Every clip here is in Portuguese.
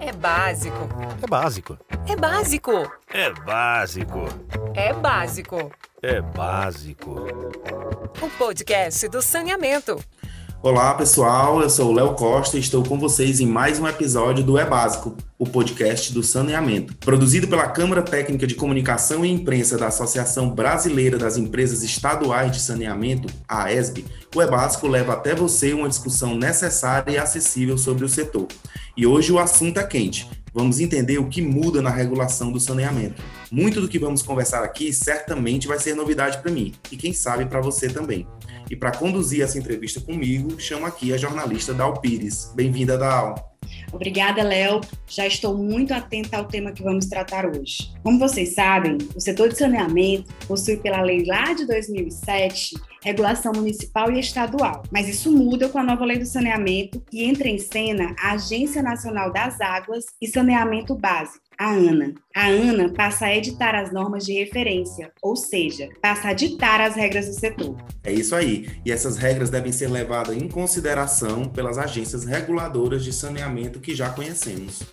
É básico. É básico. É básico. É básico. É básico. É básico. O podcast do saneamento. Olá, pessoal. Eu sou o Léo Costa e estou com vocês em mais um episódio do É Básico, o podcast do saneamento. Produzido pela Câmara Técnica de Comunicação e Imprensa da Associação Brasileira das Empresas Estaduais de Saneamento, a AESB, o É Básico leva até você uma discussão necessária e acessível sobre o setor. E hoje o assunto é quente. Vamos entender o que muda na regulação do saneamento. Muito do que vamos conversar aqui certamente vai ser novidade para mim e quem sabe para você também. E para conduzir essa entrevista comigo, chamo aqui a jornalista Dal Pires. Bem-vinda, Dal. Obrigada, Léo. Já estou muito atenta ao tema que vamos tratar hoje. Como vocês sabem, o setor de saneamento possui, pela lei lá de 2007, regulação municipal e estadual. Mas isso muda com a nova lei do saneamento e entra em cena a Agência Nacional das Águas e Saneamento Básico a ANA. A ANA passa a editar as normas de referência, ou seja, passa a ditar as regras do setor. É isso aí. E essas regras devem ser levadas em consideração pelas agências reguladoras de saneamento que já conhecemos.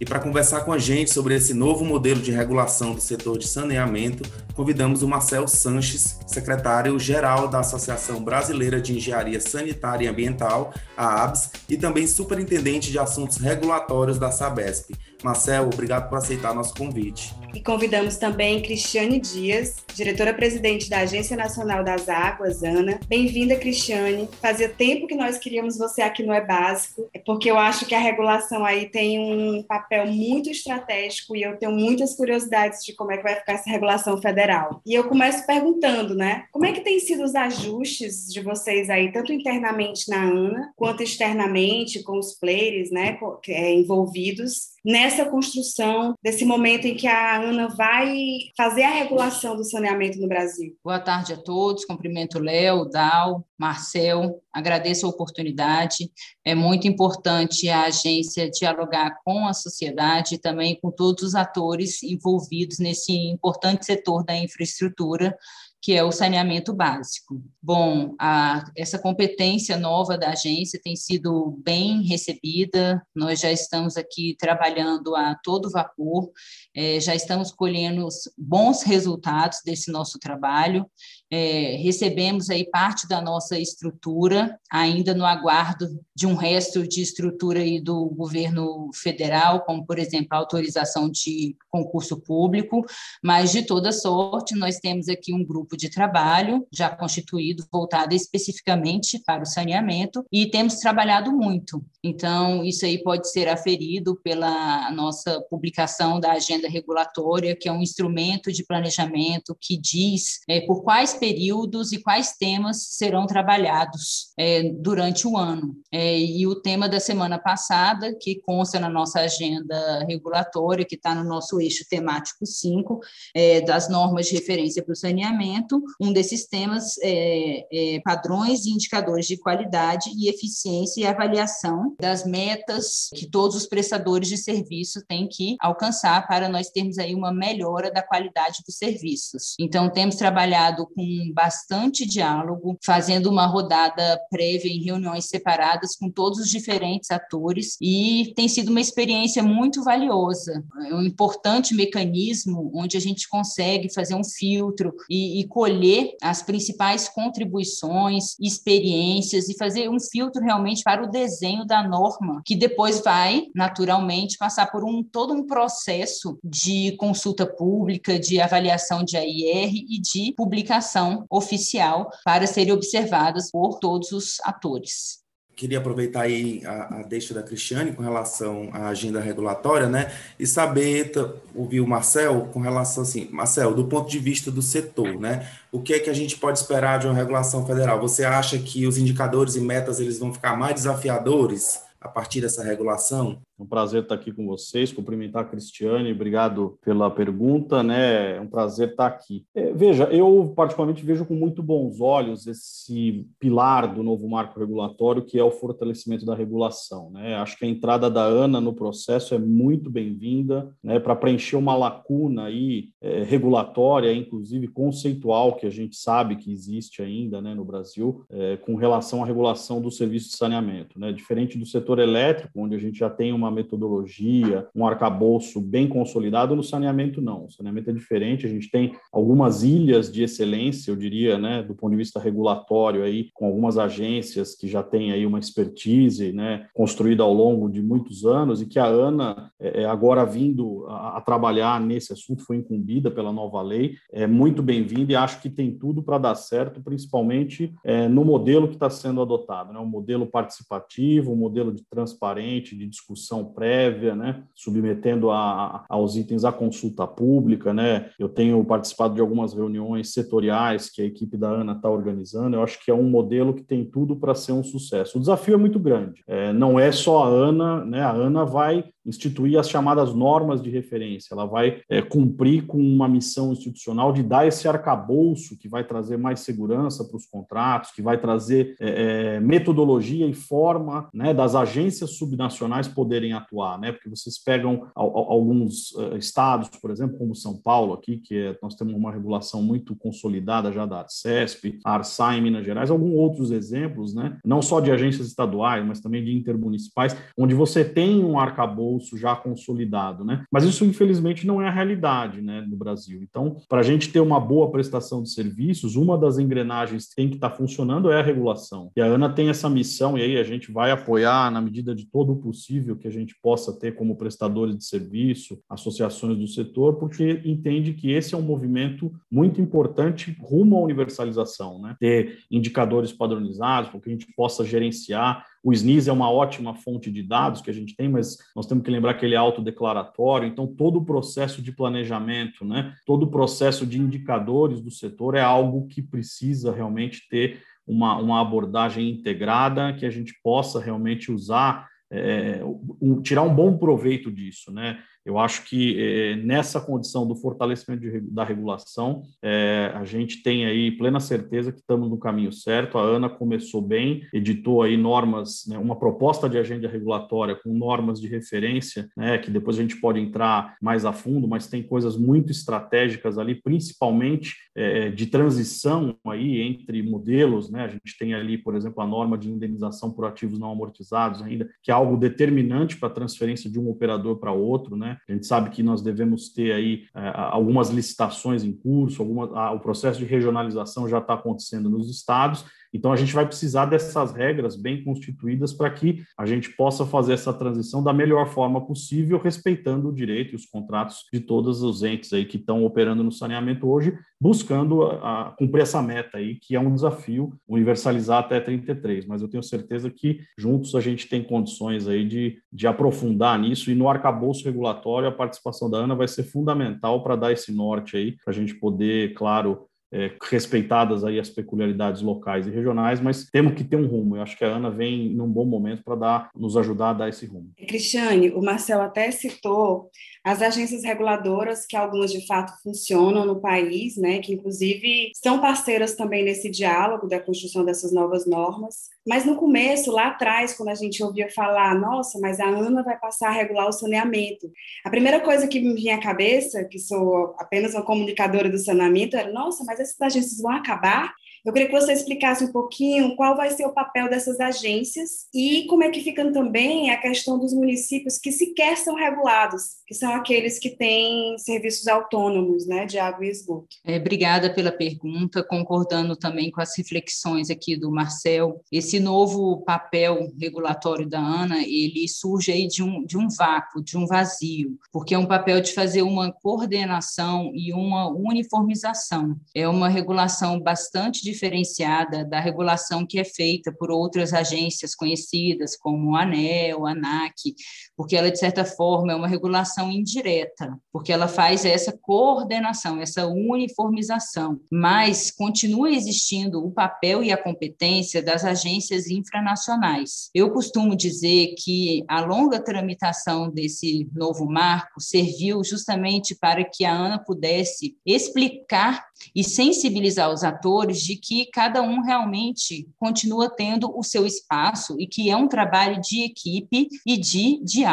E para conversar com a gente sobre esse novo modelo de regulação do setor de saneamento, convidamos o Marcel Sanches, secretário-geral da Associação Brasileira de Engenharia Sanitária e Ambiental, a ABS, e também superintendente de assuntos regulatórios da Sabesp. Marcel, obrigado por aceitar nosso convite. E convidamos também Cristiane Dias, diretora-presidente da Agência Nacional das Águas, ANA. Bem-vinda, Cristiane. Fazia tempo que nós queríamos você aqui no É Básico, é porque eu acho que a regulação aí tem um papel muito estratégico e eu tenho muitas curiosidades de como é que vai ficar essa regulação federal. E eu começo perguntando, né? Como é que tem sido os ajustes de vocês aí, tanto internamente na ANA, quanto externamente com os players, né, é, envolvidos nessa construção desse momento em que a ANA vai fazer a regulação do saneamento no Brasil. Boa tarde a todos, cumprimento Léo, Dal, Marcel, agradeço a oportunidade. É muito importante a agência dialogar com a sociedade e também com todos os atores envolvidos nesse importante setor da infraestrutura que é o saneamento básico. Bom, a, essa competência nova da agência tem sido bem recebida, nós já estamos aqui trabalhando a todo vapor, é, já estamos colhendo bons resultados desse nosso trabalho, é, recebemos aí parte da nossa estrutura, ainda no aguardo de um resto de estrutura aí do governo federal, como, por exemplo, a autorização de concurso público, mas, de toda sorte, nós temos aqui um grupo de trabalho já constituído, voltado especificamente para o saneamento, e temos trabalhado muito. Então, isso aí pode ser aferido pela nossa publicação da agenda regulatória, que é um instrumento de planejamento que diz é, por quais períodos e quais temas serão trabalhados é, durante o ano. É, e o tema da semana passada, que consta na nossa agenda regulatória, que está no nosso eixo temático 5, é, das normas de referência para o saneamento, um desses temas é, é, padrões e indicadores de qualidade e eficiência e avaliação das metas que todos os prestadores de serviço têm que alcançar para nós termos aí uma melhora da qualidade dos serviços. Então, temos trabalhado com bastante diálogo, fazendo uma rodada prévia em reuniões separadas com todos os diferentes atores e tem sido uma experiência muito valiosa. É um importante mecanismo onde a gente consegue fazer um filtro e, e colher as principais contribuições, experiências e fazer um filtro realmente para o desenho da norma, que depois vai naturalmente passar por um todo um processo de consulta pública, de avaliação de AIR e de publicação oficial para serem observadas por todos os atores queria aproveitar aí a, a, deixa da Cristiane com relação à agenda regulatória, né? E saber, ouvir o Marcel com relação assim, Marcel, do ponto de vista do setor, né? O que é que a gente pode esperar de uma regulação federal? Você acha que os indicadores e metas eles vão ficar mais desafiadores a partir dessa regulação? É um prazer estar aqui com vocês, cumprimentar a Cristiane, obrigado pela pergunta, né? É um prazer estar aqui. É, veja, eu particularmente vejo com muito bons olhos esse pilar do novo marco regulatório, que é o fortalecimento da regulação, né? Acho que a entrada da ANA no processo é muito bem-vinda, né? Para preencher uma lacuna aí é, regulatória, inclusive conceitual, que a gente sabe que existe ainda, né, no Brasil, é, com relação à regulação do serviço de saneamento, né? Diferente do setor elétrico, onde a gente já tem uma uma metodologia, um arcabouço bem consolidado. No saneamento, não. O saneamento é diferente. A gente tem algumas ilhas de excelência, eu diria, né, do ponto de vista regulatório, aí, com algumas agências que já têm aí uma expertise né, construída ao longo de muitos anos e que a ANA, é, é agora vindo a, a trabalhar nesse assunto, foi incumbida pela nova lei, é muito bem-vinda e acho que tem tudo para dar certo, principalmente é, no modelo que está sendo adotado, né? um modelo participativo, um modelo de transparente, de discussão prévia, né? submetendo a, aos itens a consulta pública. Né? Eu tenho participado de algumas reuniões setoriais que a equipe da ANA está organizando, eu acho que é um modelo que tem tudo para ser um sucesso. O desafio é muito grande, é, não é só a ANA, né? a ANA vai instituir as chamadas normas de referência, ela vai é, cumprir com uma missão institucional de dar esse arcabouço que vai trazer mais segurança para os contratos, que vai trazer é, é, metodologia e forma né, das agências subnacionais poderem atuar, né? Porque vocês pegam alguns uh, estados, por exemplo, como São Paulo aqui, que é, nós temos uma regulação muito consolidada já da Arcesp, a Arsá em Minas Gerais, alguns outros exemplos, né? Não só de agências estaduais, mas também de intermunicipais, onde você tem um arcabouço já consolidado, né? Mas isso, infelizmente, não é a realidade, né, no Brasil. Então, para a gente ter uma boa prestação de serviços, uma das engrenagens que tem que estar tá funcionando é a regulação. E a ANA tem essa missão, e aí a gente vai apoiar na medida de todo o possível que a gente possa ter como prestadores de serviço, associações do setor, porque entende que esse é um movimento muito importante rumo à universalização, né? Ter indicadores padronizados, para que a gente possa gerenciar o SNIS é uma ótima fonte de dados que a gente tem, mas nós temos que lembrar que ele é autodeclaratório, então todo o processo de planejamento, né, todo o processo de indicadores do setor é algo que precisa realmente ter uma, uma abordagem integrada, que a gente possa realmente usar, é, um, tirar um bom proveito disso, né? Eu acho que é, nessa condição do fortalecimento de, da regulação, é, a gente tem aí plena certeza que estamos no caminho certo. A ANA começou bem, editou aí normas, né, uma proposta de agenda regulatória com normas de referência, né, que depois a gente pode entrar mais a fundo, mas tem coisas muito estratégicas ali, principalmente é, de transição aí entre modelos. Né? A gente tem ali, por exemplo, a norma de indenização por ativos não amortizados ainda, que é algo determinante para a transferência de um operador para outro, né? A gente sabe que nós devemos ter aí é, algumas licitações em curso, alguma, o processo de regionalização já está acontecendo nos estados, então, a gente vai precisar dessas regras bem constituídas para que a gente possa fazer essa transição da melhor forma possível, respeitando o direito e os contratos de todos os entes aí que estão operando no saneamento hoje, buscando a, a cumprir essa meta aí, que é um desafio universalizar até 33. Mas eu tenho certeza que juntos a gente tem condições aí de, de aprofundar nisso e no arcabouço regulatório a participação da ANA vai ser fundamental para dar esse norte aí, para a gente poder, claro, é, respeitadas aí as peculiaridades locais e regionais, mas temos que ter um rumo. Eu acho que a Ana vem num bom momento para nos ajudar a dar esse rumo. Cristiane, o Marcel até citou as agências reguladoras, que algumas de fato funcionam no país, né, que inclusive são parceiras também nesse diálogo da construção dessas novas normas. Mas no começo, lá atrás, quando a gente ouvia falar, nossa, mas a ANA vai passar a regular o saneamento, a primeira coisa que me vinha à cabeça, que sou apenas uma comunicadora do saneamento, era, nossa, mas essas agências vão acabar? Eu queria que você explicasse um pouquinho qual vai ser o papel dessas agências e como é que fica também a questão dos municípios que sequer são regulados, que são aqueles que têm serviços autônomos, né, de água e esgoto. É, obrigada pela pergunta, concordando também com as reflexões aqui do Marcel. Esse novo papel regulatório da ANA, ele surge aí de um, de um vácuo, de um vazio, porque é um papel de fazer uma coordenação e uma uniformização. É uma regulação bastante diferenciada da regulação que é feita por outras agências conhecidas, como a ANEL, a ANAC, porque ela, de certa forma, é uma regulação indireta, porque ela faz essa coordenação, essa uniformização, mas continua existindo o papel e a competência das agências infranacionais. Eu costumo dizer que a longa tramitação desse novo marco serviu justamente para que a ANA pudesse explicar e sensibilizar os atores de que cada um realmente continua tendo o seu espaço e que é um trabalho de equipe e de diálogo.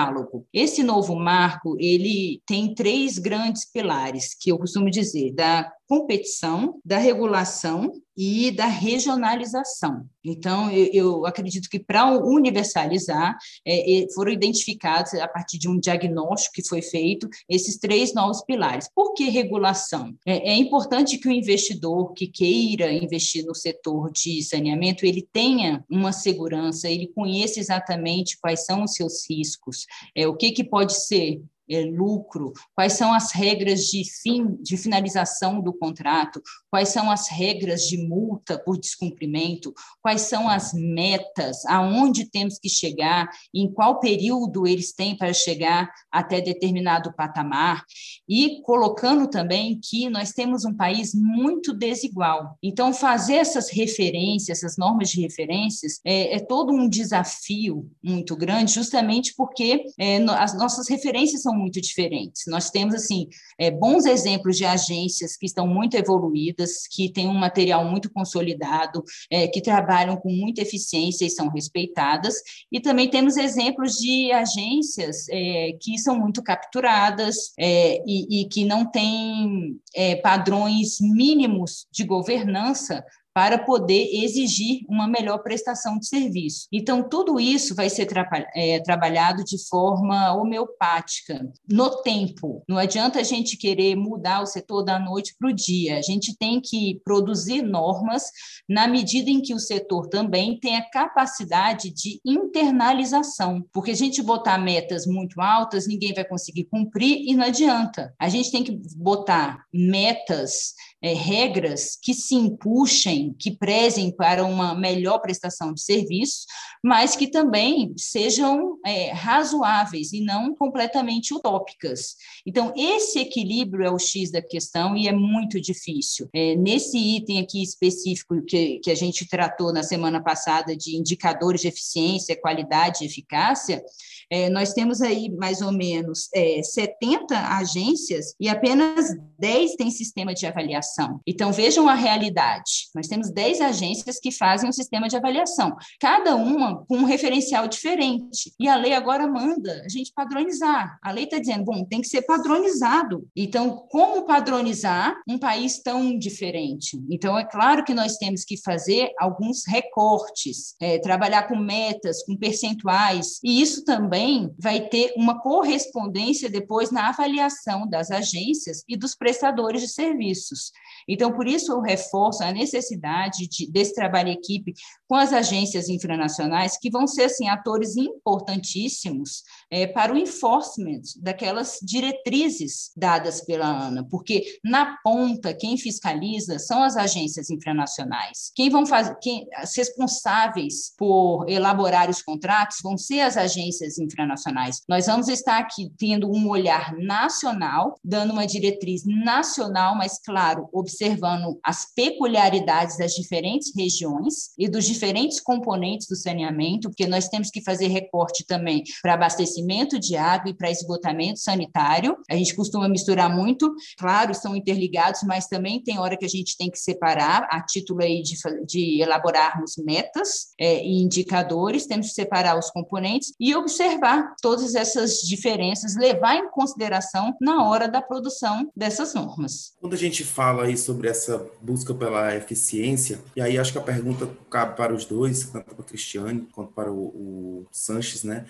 Esse novo marco, ele tem três grandes pilares que eu costumo dizer, da competição, da regulação e da regionalização. Então, eu, eu acredito que para universalizar, é, foram identificados, a partir de um diagnóstico que foi feito, esses três novos pilares. Por que regulação? É, é importante que o investidor que queira investir no setor de saneamento, ele tenha uma segurança, ele conheça exatamente quais são os seus riscos, é, o que, que pode ser é, lucro, quais são as regras de fim, de finalização do contrato, quais são as regras de multa por descumprimento, quais são as metas, aonde temos que chegar, em qual período eles têm para chegar até determinado patamar, e colocando também que nós temos um país muito desigual. Então, fazer essas referências, essas normas de referências, é, é todo um desafio muito grande, justamente porque é, as nossas referências são muito diferentes. Nós temos, assim, é, bons exemplos de agências que estão muito evoluídas, que têm um material muito consolidado, é, que trabalham com muita eficiência e são respeitadas, e também temos exemplos de agências é, que são muito capturadas é, e, e, que não têm é, padrões mínimos de governança para poder exigir uma melhor prestação de serviço. Então, tudo isso vai ser tra é, trabalhado de forma homeopática, no tempo. Não adianta a gente querer mudar o setor da noite para o dia. A gente tem que produzir normas na medida em que o setor também tem a capacidade de internalização, porque a gente botar metas muito altas, ninguém vai conseguir cumprir e não adianta. A gente tem que botar metas é, regras que se impuxem, que prezem para uma melhor prestação de serviço, mas que também sejam é, razoáveis e não completamente utópicas. Então, esse equilíbrio é o X da questão e é muito difícil. É, nesse item aqui específico que, que a gente tratou na semana passada de indicadores de eficiência, qualidade e eficácia, é, nós temos aí mais ou menos é, 70 agências e apenas 10 têm sistema de avaliação. Então, vejam a realidade. Nós temos 10 agências que fazem um sistema de avaliação, cada uma com um referencial diferente. E a lei agora manda a gente padronizar. A lei está dizendo, bom, tem que ser padronizado. Então, como padronizar um país tão diferente? Então, é claro que nós temos que fazer alguns recortes, é, trabalhar com metas, com percentuais, e isso também também vai ter uma correspondência depois na avaliação das agências e dos prestadores de serviços. Então, por isso eu reforço a necessidade de, desse trabalho em equipe com as agências infranacionais, que vão ser assim, atores importantíssimos é, para o enforcement daquelas diretrizes dadas pela ANA, porque na ponta, quem fiscaliza são as agências infranacionais. Quem vão fazer, quem, as responsáveis por elaborar os contratos vão ser as agências infranacionais. Nós vamos estar aqui tendo um olhar nacional, dando uma diretriz nacional, mas, claro, observando as peculiaridades das diferentes regiões e dos diferentes componentes do saneamento, porque nós temos que fazer recorte também para abastecimento de água e para esgotamento sanitário. A gente costuma misturar muito, claro, estão interligados, mas também tem hora que a gente tem que separar, a título aí de, de elaborarmos metas é, e indicadores, temos que separar os componentes e observar observar todas essas diferenças, levar em consideração na hora da produção dessas normas. Quando a gente fala aí sobre essa busca pela eficiência, e aí acho que a pergunta cabe para os dois, tanto para o Cristiane quanto para o, o Sanches, né?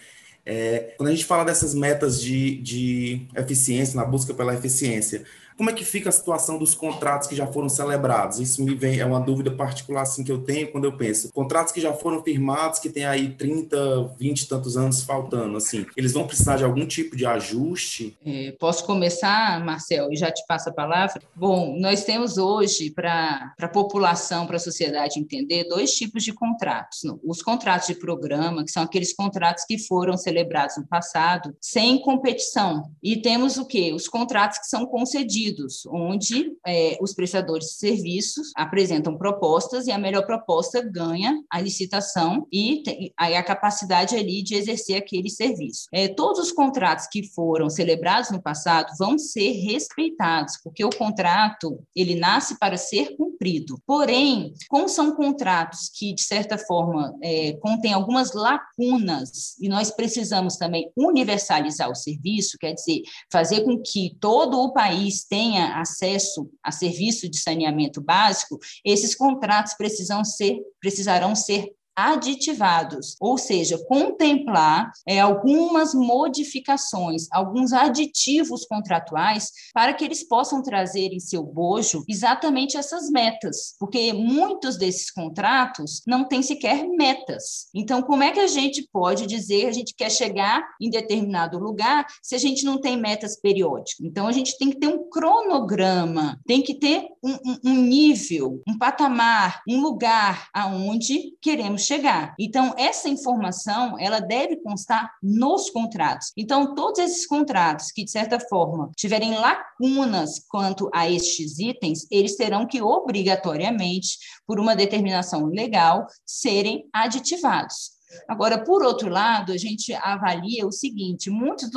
É, quando a gente fala dessas metas de, de eficiência, na busca pela eficiência, como é que fica a situação dos contratos que já foram celebrados? Isso me vem, é uma dúvida particular assim que eu tenho quando eu penso. Contratos que já foram firmados, que tem aí 30, 20 e tantos anos faltando, assim, eles vão precisar de algum tipo de ajuste? É, posso começar, Marcel, e já te passo a palavra? Bom, nós temos hoje, para a população, para a sociedade entender, dois tipos de contratos. Os contratos de programa, que são aqueles contratos que foram celebrados no passado, sem competição. E temos o quê? Os contratos que são concedidos onde é, os prestadores de serviços apresentam propostas e a melhor proposta ganha a licitação e tem, a, a capacidade ali de exercer aquele serviço. É, todos os contratos que foram celebrados no passado vão ser respeitados, porque o contrato ele nasce para ser cumprido. Porém, como são contratos que, de certa forma, é, contêm algumas lacunas e nós precisamos também universalizar o serviço, quer dizer, fazer com que todo o país tenha acesso a serviço de saneamento básico, esses contratos precisam ser, precisarão ser aditivados, ou seja, contemplar é, algumas modificações, alguns aditivos contratuais para que eles possam trazer em seu bojo exatamente essas metas, porque muitos desses contratos não têm sequer metas. Então, como é que a gente pode dizer que a gente quer chegar em determinado lugar se a gente não tem metas periódicas? Então, a gente tem que ter um cronograma, tem que ter um, um, um nível, um patamar, um lugar aonde queremos chegar. Então, essa informação, ela deve constar nos contratos. Então, todos esses contratos que, de certa forma, tiverem lacunas quanto a estes itens, eles terão que, obrigatoriamente, por uma determinação legal, serem aditivados. Agora, por outro lado, a gente avalia o seguinte: muitas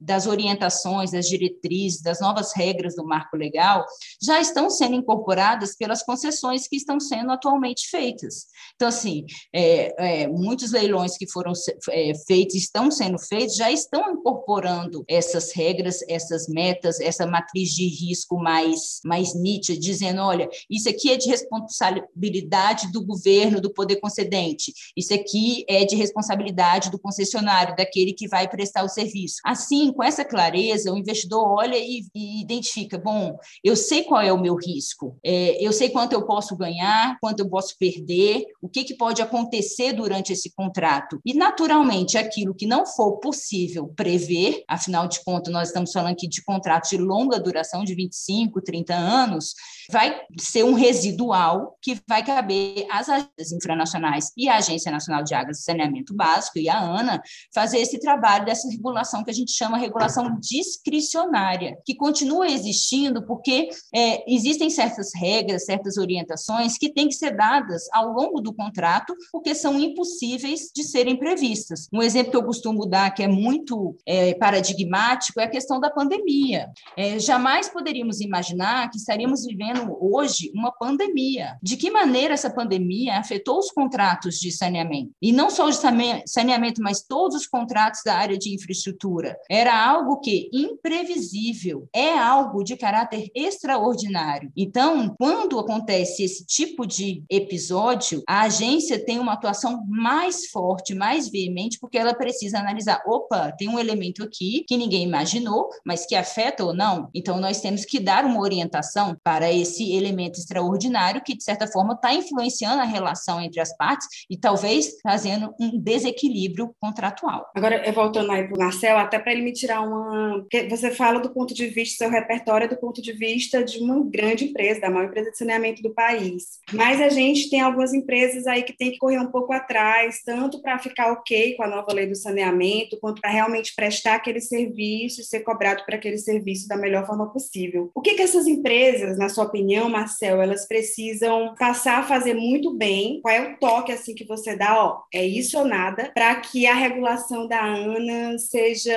das orientações, das diretrizes, das novas regras do marco legal já estão sendo incorporadas pelas concessões que estão sendo atualmente feitas. Então, assim, é, é, muitos leilões que foram é, feitos, estão sendo feitos, já estão incorporando essas regras, essas metas, essa matriz de risco mais, mais nítida, dizendo: olha, isso aqui é de responsabilidade do governo, do poder concedente, isso aqui é de responsabilidade do concessionário, daquele que vai prestar o serviço. Assim, com essa clareza, o investidor olha e, e identifica: bom, eu sei qual é o meu risco, é, eu sei quanto eu posso ganhar, quanto eu posso perder, o que, que pode acontecer durante esse contrato. E, naturalmente, aquilo que não for possível prever, afinal de contas, nós estamos falando aqui de contratos de longa duração, de 25, 30 anos, vai ser um residual que vai caber às agências infranacionais e à Agência Nacional de Águas Saneamento Básico e a ANA fazer esse trabalho dessa regulação que a gente chama regulação discricionária, que continua existindo porque é, existem certas regras, certas orientações que têm que ser dadas ao longo do contrato, porque são impossíveis de serem previstas. Um exemplo que eu costumo dar, que é muito é, paradigmático, é a questão da pandemia. É, jamais poderíamos imaginar que estaríamos vivendo hoje uma pandemia. De que maneira essa pandemia afetou os contratos de saneamento? E não só de saneamento, mas todos os contratos da área de infraestrutura. Era algo que imprevisível, é algo de caráter extraordinário. Então, quando acontece esse tipo de episódio, a agência tem uma atuação mais forte, mais veemente, porque ela precisa analisar: opa, tem um elemento aqui que ninguém imaginou, mas que afeta ou não. Então, nós temos que dar uma orientação para esse elemento extraordinário que, de certa forma, está influenciando a relação entre as partes e talvez um desequilíbrio contratual. Agora, voltando aí para o Marcel, até para ele me tirar uma. Porque você fala do ponto de vista, seu repertório é do ponto de vista de uma grande empresa, da maior empresa de saneamento do país. Mas a gente tem algumas empresas aí que tem que correr um pouco atrás, tanto para ficar ok com a nova lei do saneamento, quanto para realmente prestar aquele serviço e ser cobrado por aquele serviço da melhor forma possível. O que, que essas empresas, na sua opinião, Marcel, elas precisam passar a fazer muito bem? Qual é o toque assim que você dá? Ó, é isso ou nada, para que a regulação da ANA seja,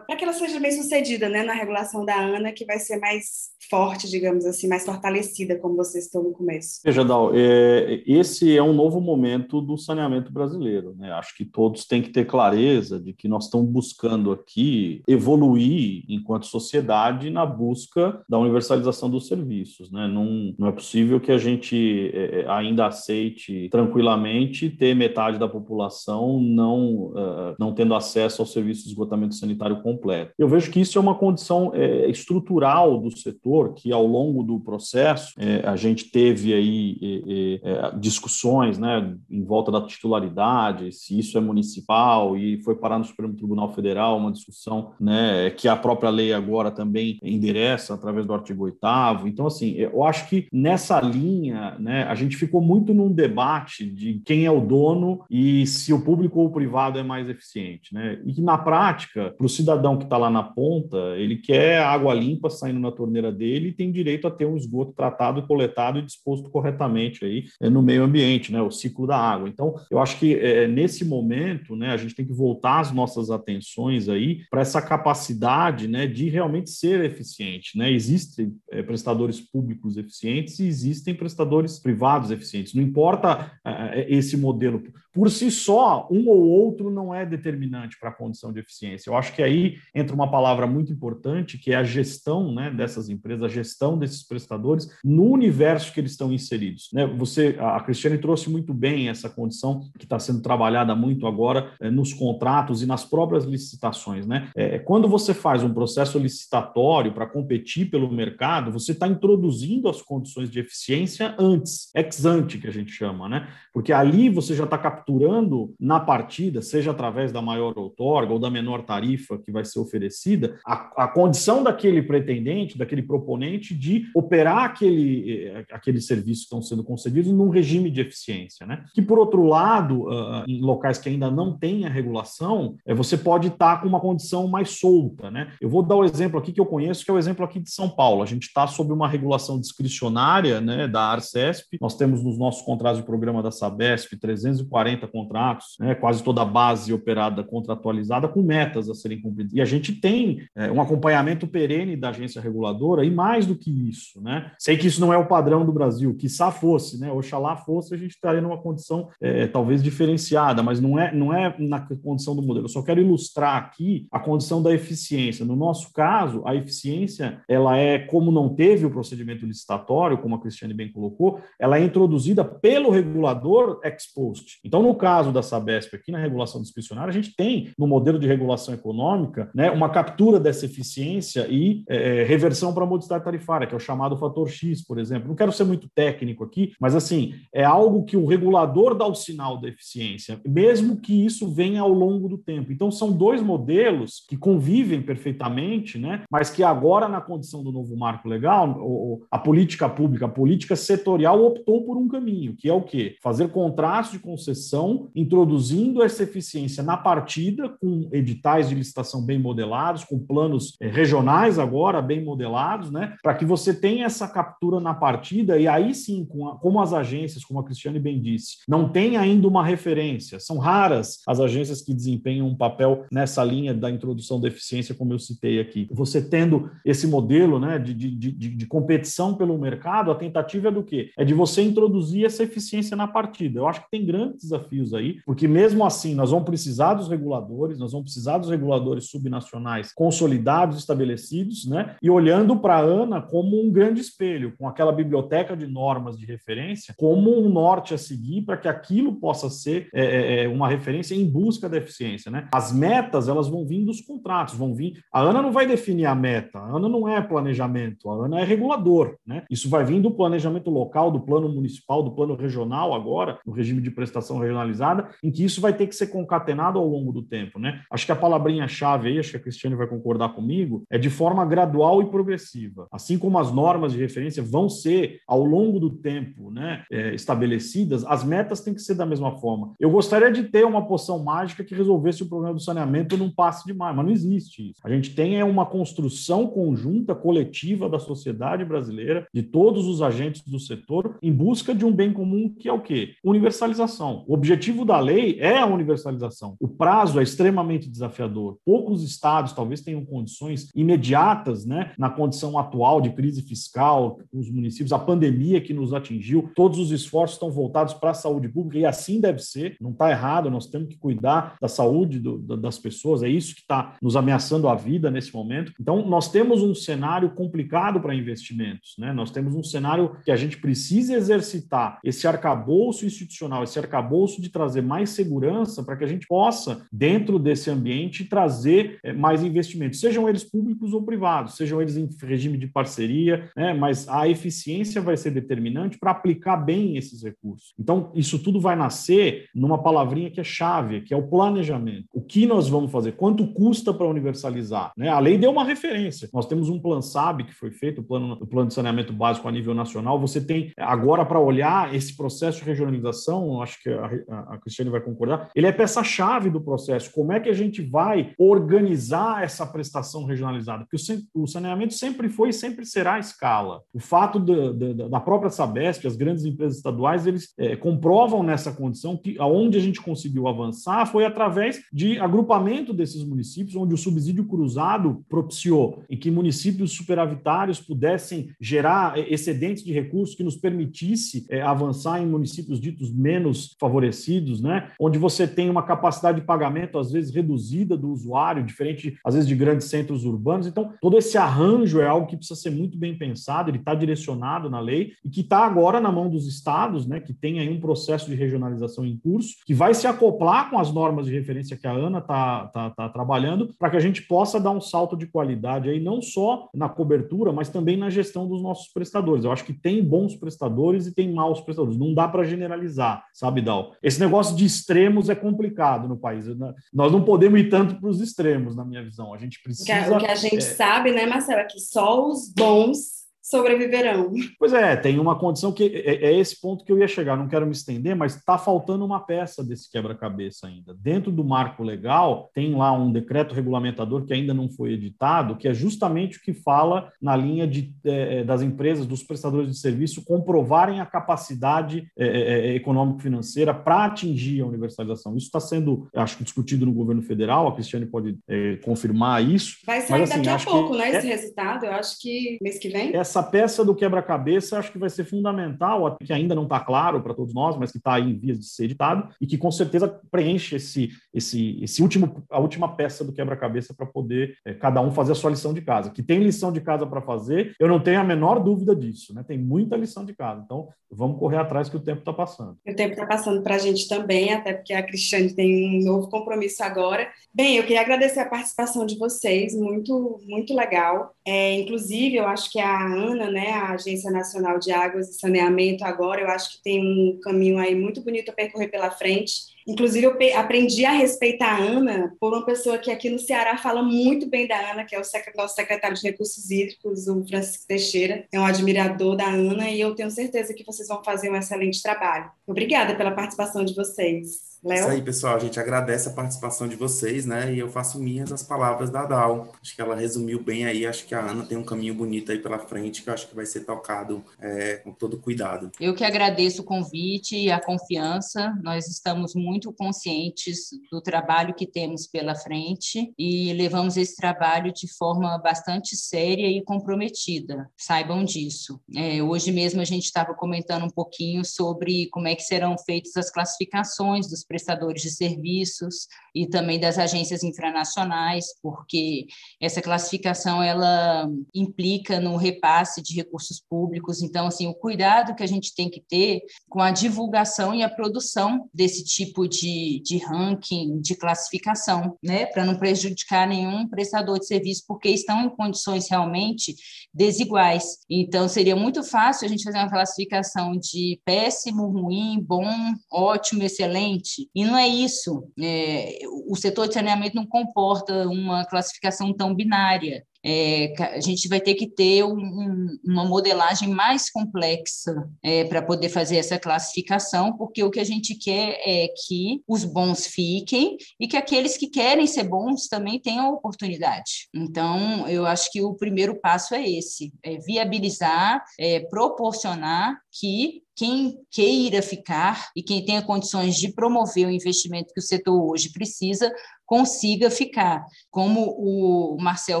para que ela seja bem sucedida, né, na regulação da ANA, que vai ser mais forte, digamos assim, mais fortalecida, como vocês estão no começo. Veja, Dal, é, esse é um novo momento do saneamento brasileiro. Né? Acho que todos têm que ter clareza de que nós estamos buscando aqui evoluir enquanto sociedade na busca da universalização dos serviços. Né? Não, não é possível que a gente é, ainda aceite tranquilamente ter metade da população não, uh, não tendo acesso ao serviço de esgotamento sanitário completo. Eu vejo que isso é uma condição é, estrutural do setor que ao longo do processo é, a gente teve aí é, é, discussões né, em volta da titularidade, se isso é municipal, e foi parar no Supremo Tribunal Federal uma discussão né, que a própria lei agora também endereça através do artigo 8 Então, assim, eu acho que nessa linha né, a gente ficou muito num debate de quem é o dono e se o público ou o privado é mais eficiente. Né? E que, na prática, para o cidadão que está lá na ponta, ele quer água limpa saindo na torneira dele tem direito a ter um esgoto tratado, coletado e disposto corretamente aí é, no meio ambiente, né, o ciclo da água. Então, eu acho que é, nesse momento, né, a gente tem que voltar as nossas atenções aí para essa capacidade, né, de realmente ser eficiente, né? Existem é, prestadores públicos eficientes e existem prestadores privados eficientes. Não importa é, esse modelo por si só, um ou outro não é determinante para a condição de eficiência. Eu acho que aí entra uma palavra muito importante, que é a gestão né, dessas empresas, a gestão desses prestadores no universo que eles estão inseridos. Né? Você, a Cristiane trouxe muito bem essa condição que está sendo trabalhada muito agora é, nos contratos e nas próprias licitações. Né? É, quando você faz um processo licitatório para competir pelo mercado, você está introduzindo as condições de eficiência antes, ex ante, que a gente chama, né? Porque ali você já está capturando na partida, seja através da maior outorga ou da menor tarifa que vai ser oferecida, a, a condição daquele pretendente, daquele proponente de operar aquele, eh, aquele serviço que estão sendo concedidos num regime de eficiência, né? Que, por outro lado, uh, em locais que ainda não têm a regulação, é, você pode estar tá com uma condição mais solta, né? Eu vou dar o um exemplo aqui que eu conheço, que é o exemplo aqui de São Paulo. A gente está sob uma regulação discricionária, né, da Arcesp. Nós temos nos nossos contratos de programa da Sabesp 340 contratos, né, quase toda a base operada contratualizada com metas a serem cumpridas. E a gente tem é, um acompanhamento perene da agência reguladora e mais do que isso, né? Sei que isso não é o padrão do Brasil, que só fosse, né? Oxalá fosse, a gente estaria numa condição é, talvez diferenciada, mas não é, não é na condição do modelo. Eu só quero ilustrar aqui a condição da eficiência. No nosso caso, a eficiência ela é como não teve o procedimento licitatório, como a Cristiane bem colocou, ela é introduzida pelo regulador ex post. Então, no caso da Sabesp, aqui na regulação discricionária, a gente tem no modelo de regulação econômica né, uma captura dessa eficiência e é, reversão para a modicidade tarifária, que é o chamado fator X, por exemplo. Não quero ser muito técnico aqui, mas assim, é algo que o regulador dá o sinal da eficiência, mesmo que isso venha ao longo do tempo. Então, são dois modelos que convivem perfeitamente, né, mas que agora, na condição do novo marco legal, a política pública, a política setorial optou por um caminho, que é o quê? Fazer contratos de concessão, introduzindo essa eficiência na partida, com editais de licitação bem modelados, com planos eh, regionais agora bem modelados, né? Para que você tenha essa captura na partida e aí sim, com a, como as agências, como a Cristiane bem disse, não tem ainda uma referência. São raras as agências que desempenham um papel nessa linha da introdução da eficiência, como eu citei aqui. Você tendo esse modelo né, de, de, de, de competição pelo mercado, a tentativa é do quê? É de você introduzir essa eficiência na partida. Eu acho que tem grandes desafios aí, porque mesmo assim nós vamos precisar dos reguladores, nós vamos precisar dos reguladores subnacionais consolidados, estabelecidos, né? E olhando para a ANA como um grande espelho, com aquela biblioteca de normas de referência, como um norte a seguir para que aquilo possa ser é, é, é, uma referência em busca da eficiência, né? As metas elas vão vir dos contratos, vão vir. A ANA não vai definir a meta, a ANA não é planejamento, a ANA é regulador, né? Isso vai vir do planejamento local, do plano municipal, do plano regional agora, no regime de prestação regionalizada, em que isso vai ter que ser concatenado ao longo do tempo, né? Acho que a palavrinha-chave aí, acho que a Cristiane vai concordar comigo, é de forma gradual e progressiva. Assim como as normas de referência vão ser, ao longo do tempo, né, é, estabelecidas, as metas têm que ser da mesma forma. Eu gostaria de ter uma poção mágica que resolvesse o problema do saneamento num passe de mar, mas não existe isso. A gente tem é uma construção conjunta, coletiva da sociedade brasileira, de todos os agentes do setor, em busca de um bem comum que é o quê? Universalização. O objetivo da lei é a universalização. O prazo é extremamente desafiador. Poucos estados talvez tenham condições imediatas, né, na condição atual de crise fiscal, os municípios, a pandemia que nos atingiu, todos os esforços estão voltados para a saúde pública e assim deve ser. Não está errado, nós temos que cuidar da saúde do, das pessoas, é isso que está nos ameaçando a vida nesse momento. Então, nós temos um cenário complicado para investimentos, né? Nós temos um cenário que a gente precisa exercitar esse arcabouço institucional, esse arcabouço de trazer mais segurança para que a gente possa, dentro desse ambiente, trazer eh, mais investimentos, sejam eles públicos ou privados, sejam eles em regime de parceria, né? mas a eficiência vai ser determinante para aplicar bem esses recursos. Então, isso tudo vai nascer numa palavrinha que é chave, que é o planejamento. Que nós vamos fazer? Quanto custa para universalizar? Né? A lei deu uma referência. Nós temos um plano SAB que foi feito, o plano, o plano de saneamento básico a nível nacional. Você tem agora para olhar esse processo de regionalização, acho que a, a, a Cristiane vai concordar, ele é peça-chave do processo. Como é que a gente vai organizar essa prestação regionalizada? Porque o, o saneamento sempre foi e sempre será a escala. O fato da, da, da própria Sabesp, as grandes empresas estaduais, eles é, comprovam nessa condição que aonde a gente conseguiu avançar foi através de agrupamento desses municípios, onde o subsídio cruzado propiciou em que municípios superavitários pudessem gerar excedentes de recursos que nos permitisse é, avançar em municípios ditos menos favorecidos, né? onde você tem uma capacidade de pagamento, às vezes, reduzida do usuário, diferente, às vezes, de grandes centros urbanos. Então, todo esse arranjo é algo que precisa ser muito bem pensado, ele está direcionado na lei e que está agora na mão dos estados, né? que tem aí um processo de regionalização em curso, que vai se acoplar com as normas de referência que a Ana está tá, tá trabalhando, para que a gente possa dar um salto de qualidade aí, não só na cobertura, mas também na gestão dos nossos prestadores. Eu acho que tem bons prestadores e tem maus prestadores. Não dá para generalizar, sabe, Dal? Esse negócio de extremos é complicado no país. Né? Nós não podemos ir tanto para os extremos, na minha visão. A gente precisa. O que a, gente é... sabe, né, Marcelo, é que só os bons sobreviverão. Pois é, tem uma condição que é, é esse ponto que eu ia chegar, não quero me estender, mas está faltando uma peça desse quebra-cabeça ainda. Dentro do marco legal, tem lá um decreto regulamentador que ainda não foi editado, que é justamente o que fala na linha de, é, é das empresas, dos prestadores de serviço, comprovarem a capacidade é, é, é econômico-financeira para atingir a universalização. Isso está sendo, acho que, discutido no governo federal, a Cristiane pode confirmar isso. Vai sair mas, assim, daqui a pouco, né, esse resultado, eu acho que mês que vem. Essa essa peça do quebra-cabeça acho que vai ser fundamental, que ainda não está claro para todos nós, mas que está em vias de ser editado e que com certeza preenche esse, esse, esse último, a última peça do quebra-cabeça para poder é, cada um fazer a sua lição de casa. Que tem lição de casa para fazer, eu não tenho a menor dúvida disso, né? Tem muita lição de casa. Então, vamos correr atrás que o tempo está passando. O tempo está passando para a gente também, até porque a Cristiane tem um novo compromisso agora. Bem, eu queria agradecer a participação de vocês, muito, muito legal. É, inclusive, eu acho que a Ana, né, a Agência Nacional de Águas e Saneamento, agora, eu acho que tem um caminho aí muito bonito a percorrer pela frente. Inclusive, eu aprendi a respeitar a Ana por uma pessoa que aqui no Ceará fala muito bem da Ana, que é o nosso secretário de Recursos Hídricos, o Francisco Teixeira. É um admirador da Ana e eu tenho certeza que vocês vão fazer um excelente trabalho. Obrigada pela participação de vocês. Léo? Isso aí, pessoal. A gente agradece a participação de vocês, né? E eu faço minhas as palavras da Dal. Acho que ela resumiu bem aí. Acho que a Ana tem um caminho bonito aí pela frente, que eu acho que vai ser tocado é, com todo cuidado. Eu que agradeço o convite e a confiança. Nós estamos muito conscientes do trabalho que temos pela frente e levamos esse trabalho de forma bastante séria e comprometida. Saibam disso. É, hoje mesmo a gente estava comentando um pouquinho sobre como é que serão feitas as classificações dos prestadores de serviços e também das agências infranacionais, porque essa classificação ela implica no repasse de recursos públicos. Então, assim, o cuidado que a gente tem que ter com a divulgação e a produção desse tipo de, de ranking, de classificação, né, para não prejudicar nenhum prestador de serviço, porque estão em condições realmente desiguais. Então, seria muito fácil a gente fazer uma classificação de péssimo, ruim, bom, ótimo, excelente, e não é isso. É, o setor de saneamento não comporta uma classificação tão binária. É, a gente vai ter que ter um, uma modelagem mais complexa é, para poder fazer essa classificação, porque o que a gente quer é que os bons fiquem e que aqueles que querem ser bons também tenham oportunidade. Então, eu acho que o primeiro passo é esse: é viabilizar, é, proporcionar que quem queira ficar e quem tenha condições de promover o investimento que o setor hoje precisa consiga ficar. Como o Marcel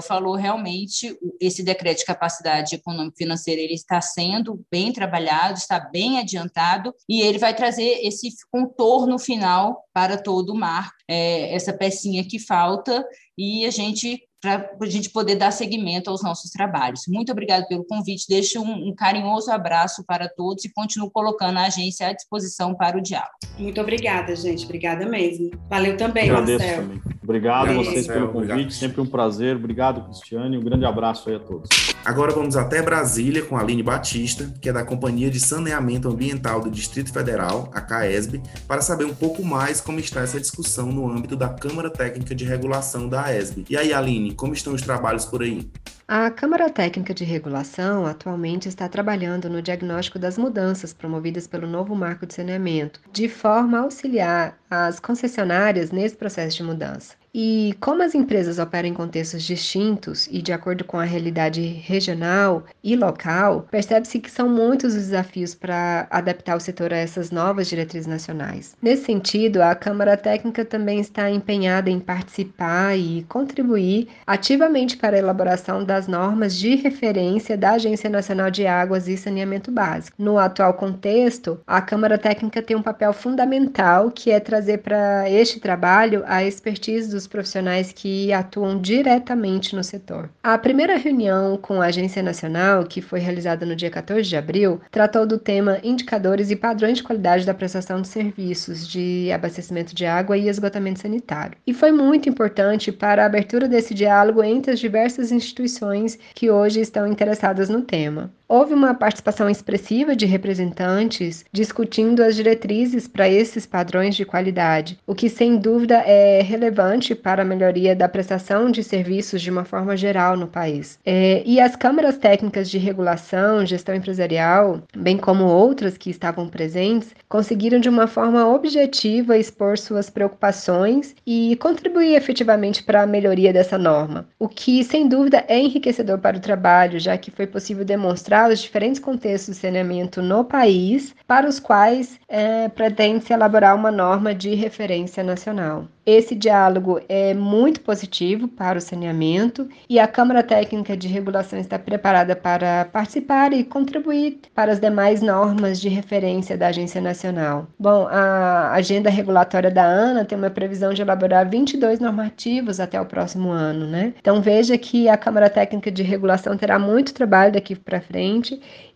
falou, realmente esse decreto de capacidade econômica financeira ele está sendo bem trabalhado, está bem adiantado e ele vai trazer esse contorno final para todo o mar, é, essa pecinha que falta e a gente para a gente poder dar seguimento aos nossos trabalhos. Muito obrigada pelo convite, deixo um, um, carinhoso abraço para todos e continuo colocando a agência à disposição para o diálogo. Muito obrigada, gente, obrigada mesmo. Valeu também, Agradeço Marcel. Também. Obrigado a vocês pelo convite, obrigado. sempre um prazer. Obrigado, Cristiane, um grande abraço aí a todos. Agora vamos até Brasília com a Aline Batista, que é da Companhia de Saneamento Ambiental do Distrito Federal, a CAESB, para saber um pouco mais como está essa discussão no âmbito da Câmara Técnica de Regulação da AESB. E aí, Aline, como estão os trabalhos por aí? A Câmara Técnica de Regulação atualmente está trabalhando no diagnóstico das mudanças promovidas pelo novo marco de saneamento, de forma a auxiliar as concessionárias nesse processo de mudança. E como as empresas operam em contextos distintos e de acordo com a realidade regional e local, percebe-se que são muitos os desafios para adaptar o setor a essas novas diretrizes nacionais. Nesse sentido, a Câmara Técnica também está empenhada em participar e contribuir ativamente para a elaboração das normas de referência da Agência Nacional de Águas e Saneamento Básico. No atual contexto, a Câmara Técnica tem um papel fundamental que é trazer para este trabalho a expertise dos profissionais que atuam diretamente no setor. A primeira reunião com a Agência Nacional, que foi realizada no dia 14 de abril, tratou do tema indicadores e padrões de qualidade da prestação de serviços de abastecimento de água e esgotamento sanitário. E foi muito importante para a abertura desse diálogo entre as diversas instituições que hoje estão interessadas no tema. Houve uma participação expressiva de representantes discutindo as diretrizes para esses padrões de qualidade, o que sem dúvida é relevante para a melhoria da prestação de serviços de uma forma geral no país. É, e as câmaras técnicas de regulação, gestão empresarial, bem como outras que estavam presentes, conseguiram de uma forma objetiva expor suas preocupações e contribuir efetivamente para a melhoria dessa norma, o que sem dúvida é enriquecedor para o trabalho, já que foi possível demonstrar os diferentes contextos de saneamento no país, para os quais é, pretende-se elaborar uma norma de referência nacional. Esse diálogo é muito positivo para o saneamento e a Câmara Técnica de Regulação está preparada para participar e contribuir para as demais normas de referência da Agência Nacional. Bom, a agenda regulatória da ANA tem uma previsão de elaborar 22 normativos até o próximo ano, né? Então veja que a Câmara Técnica de Regulação terá muito trabalho daqui para frente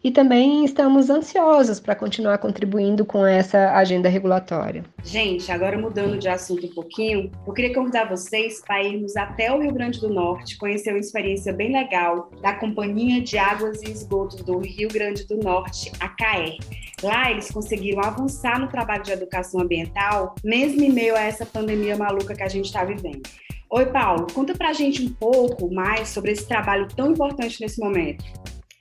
e também estamos ansiosos para continuar contribuindo com essa agenda regulatória. Gente, agora mudando de assunto um pouquinho, eu queria convidar vocês para irmos até o Rio Grande do Norte, conhecer uma experiência bem legal da Companhia de Águas e Esgotos do Rio Grande do Norte, a CAER. Lá eles conseguiram avançar no trabalho de educação ambiental, mesmo em meio a essa pandemia maluca que a gente está vivendo. Oi, Paulo, conta pra gente um pouco mais sobre esse trabalho tão importante nesse momento.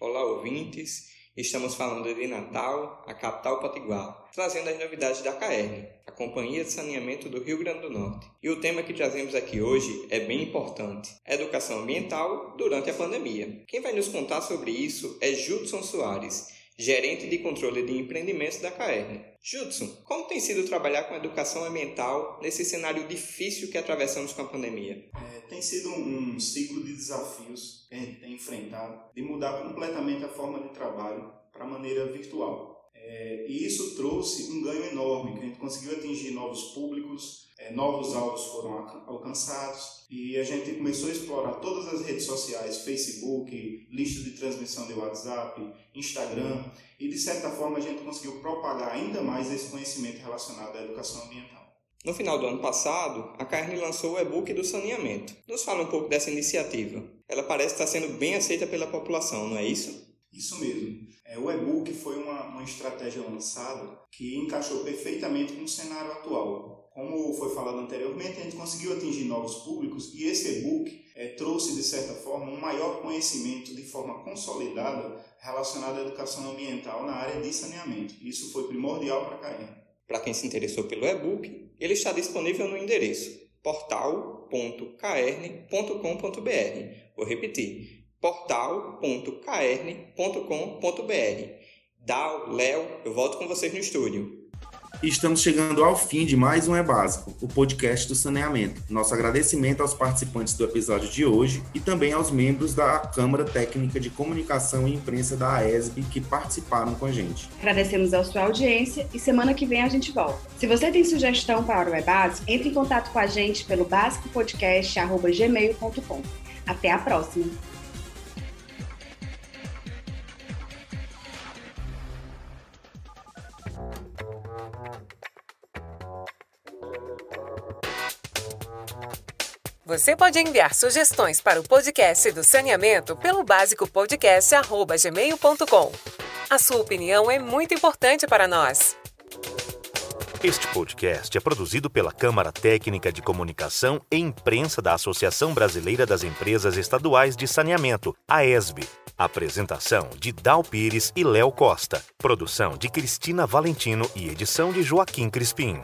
Olá, ouvintes. Estamos falando de Natal, a capital potiguar, trazendo as novidades da CAERN, a Companhia de Saneamento do Rio Grande do Norte. E o tema que trazemos aqui hoje é bem importante: educação ambiental durante a pandemia. Quem vai nos contar sobre isso é Judson Soares, gerente de controle de empreendimentos da CAERN. Judson, como tem sido trabalhar com educação ambiental nesse cenário difícil que atravessamos com a pandemia? É, tem sido um ciclo de desafios que a gente tem enfrentado, de mudar completamente a forma de trabalho para a maneira virtual. É, e isso trouxe um ganho enorme, que a gente conseguiu atingir novos públicos, é, novos alvos foram alcançados e a gente começou a explorar todas as redes sociais, Facebook, lista de transmissão de WhatsApp, Instagram e de certa forma a gente conseguiu propagar ainda mais esse conhecimento relacionado à educação ambiental. No final do ano passado, a Carne lançou o e-book do saneamento. Nos fala um pouco dessa iniciativa. Ela parece estar sendo bem aceita pela população, não é isso? Isso mesmo. É, o e-book foi uma, uma estratégia lançada que encaixou perfeitamente com o cenário atual. Como foi falado anteriormente, a gente conseguiu atingir novos públicos e esse e-book é, trouxe, de certa forma, um maior conhecimento de forma consolidada relacionado à educação ambiental na área de saneamento. Isso foi primordial para a CAEM. Para quem se interessou pelo e-book, ele está disponível no endereço portal.caerne.com.br. Vou repetir: portal.caerne.com.br. Dal, Léo, eu volto com vocês no estúdio. Estamos chegando ao fim de mais um É Básico, o podcast do saneamento. Nosso agradecimento aos participantes do episódio de hoje e também aos membros da Câmara Técnica de Comunicação e Imprensa da AESB que participaram com a gente. Agradecemos a sua audiência e semana que vem a gente volta. Se você tem sugestão para o É Básico, entre em contato com a gente pelo basicopodcast.gmail.com. Até a próxima! Você pode enviar sugestões para o podcast do saneamento pelo basicopodcast.gmail.com. A sua opinião é muito importante para nós. Este podcast é produzido pela Câmara Técnica de Comunicação e Imprensa da Associação Brasileira das Empresas Estaduais de Saneamento, AESB. Apresentação de Dal Pires e Léo Costa. Produção de Cristina Valentino e edição de Joaquim Crispim.